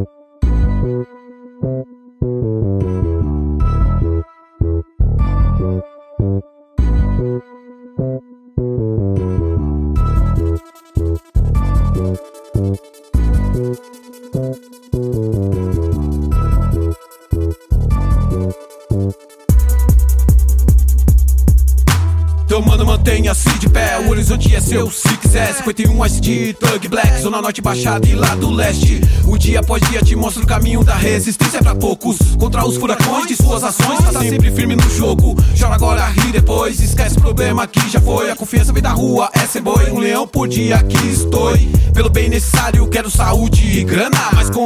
Então, o horizonte é seu se quiser. 51 SD, Thug Black, Zona Norte Baixada e lá do Leste. O dia após dia te mostra o caminho da resistência pra poucos. Contra os furacões de suas ações, tá sempre firme no jogo. Chora agora, ri depois, esquece o problema que já foi. A confiança vem da rua, é ser boi. Um leão por dia aqui estou. Pelo bem necessário, quero saúde e grana.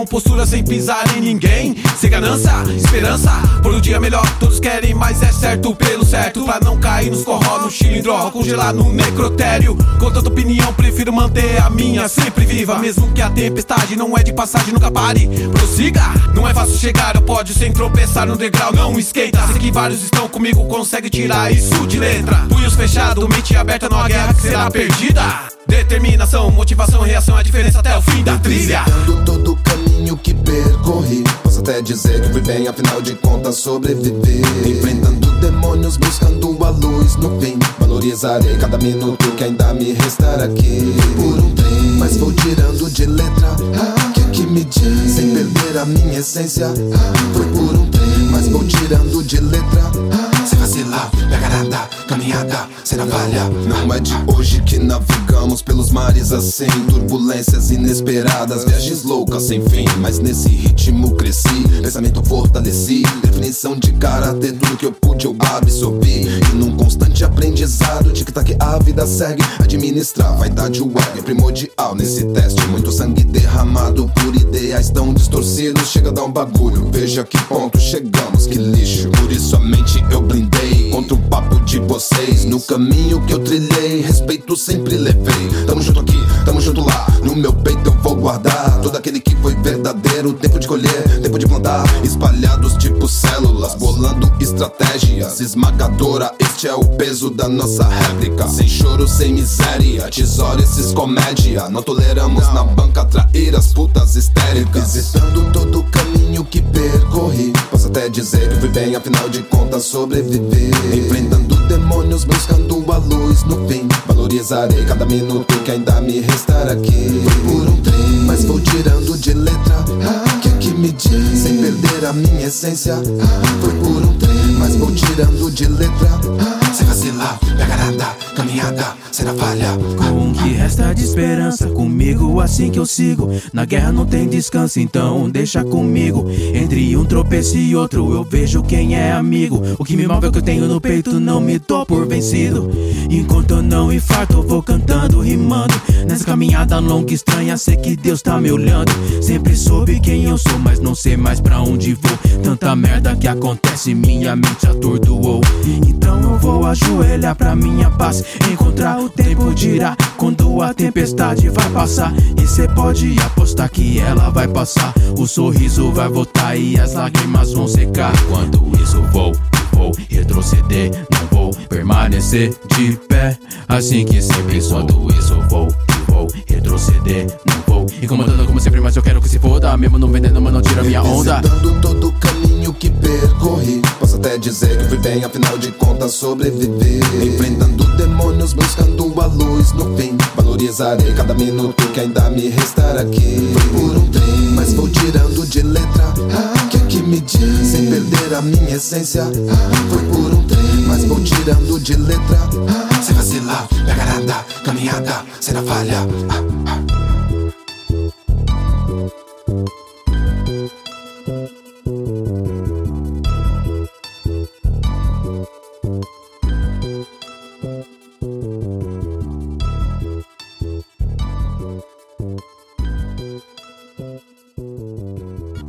Postura sem pisar em ninguém. Sem ganância, esperança. Por um dia melhor, todos querem, mas é certo pelo certo. Pra não cair nos corró, no cilindro, congelar no necrotério. Com tanta opinião, prefiro manter a minha sempre viva. Mesmo que a tempestade não é de passagem, nunca pare. Prossiga, não é fácil chegar ao pódio sem tropeçar no degrau, não esquenta. Sei que vários estão comigo, consegue tirar isso de letra. Punhos fechados, mente aberta numa guerra que será perdida. Determinação, motivação, reação, a diferença até o fim da trilha. todo o caminho que percorri. Posso até dizer que fui bem, afinal de contas sobreviver. Enfrentando demônios, buscando a luz no fim. Valorizarei cada minuto que ainda me restar aqui. Por um trem, mas vou tirando de letra. Ah, que que me diz? Sem perder a minha essência. Ah, foi por um trem, mas vou tirando de letra. Assim. Turbulências inesperadas, viagens loucas sem fim. Mas nesse ritmo cresci, pensamento fortaleci. Definição de caráter, tudo que eu pude eu absorvi. E num constante aprendizado, tic-tac a vida segue. Administrar vaidade web é primordial nesse teste. Muito sangue derramado por ideais tão distorcidos. Chega a dar um bagulho, veja que ponto chegamos, que lixo. Vocês. No caminho que eu trilhei, respeito sempre levei. Tamo junto aqui, tamo junto lá. No meu peito eu vou guardar todo aquele que foi verdadeiro. Tempo de colher, tempo de plantar. Espalhados tipo células, bolando estratégias. Esmagadora, este é o peso da nossa réplica. Sem choro, sem miséria. Tesouro, esses comédia. Não toleramos na banca trair as putas histéricas. Visitando todo o caminho que percorri. Posso até dizer que fui bem, afinal de contas sobreviver. Enfrentando demônios, buscando a luz no fim. Valorizarei cada minuto que ainda me restar aqui. Por um trem, mas vou tirando de letra. Ah, que que me diz? Sem perder a minha essência. Ah, foi por um trem, mas vou tirando de letra. Ah, sem vacilar, pega nada, caminhada, será falha. Resta de esperança comigo, assim que eu sigo. Na guerra não tem descanso, então deixa comigo. Entre um tropeço e outro, eu vejo quem é amigo. O que me move é o que eu tenho no peito, não me dou por vencido. Enquanto eu não infarto, vou cantando, rimando. Nessa caminhada longa e estranha, sei que Deus tá me olhando. Sempre soube quem eu sou, mas não sei mais pra onde vou. Tanta merda que acontece, minha mente atordoou. Então eu vou ajoelhar pra minha paz. Encontrar o tempo dirá quando a tempestade vai passar. E cê pode apostar que ela vai passar. O sorriso vai voltar e as lágrimas vão secar. Quando isso vou, vou retroceder, não vou permanecer de pé. Assim que sempre quando isso vou, vou retroceder, não. Incomodando como sempre, mas eu quero que se foda. Mesmo não vendendo, mas não tira minha onda. Todo o caminho que percorri. Posso até dizer que fui bem, afinal de contas sobreviver. Enfrentando demônios, buscando a luz no fim. Valorizarei cada minuto que ainda me restar aqui. Foi por um trem, mas vou tirando de letra. Ah, que que me diz? Sem perder a minha essência. Ah, foi por um trem, mas vou tirando de letra. Ah, sem vacilar, pega nada, caminhada, será falha. Ah, ah.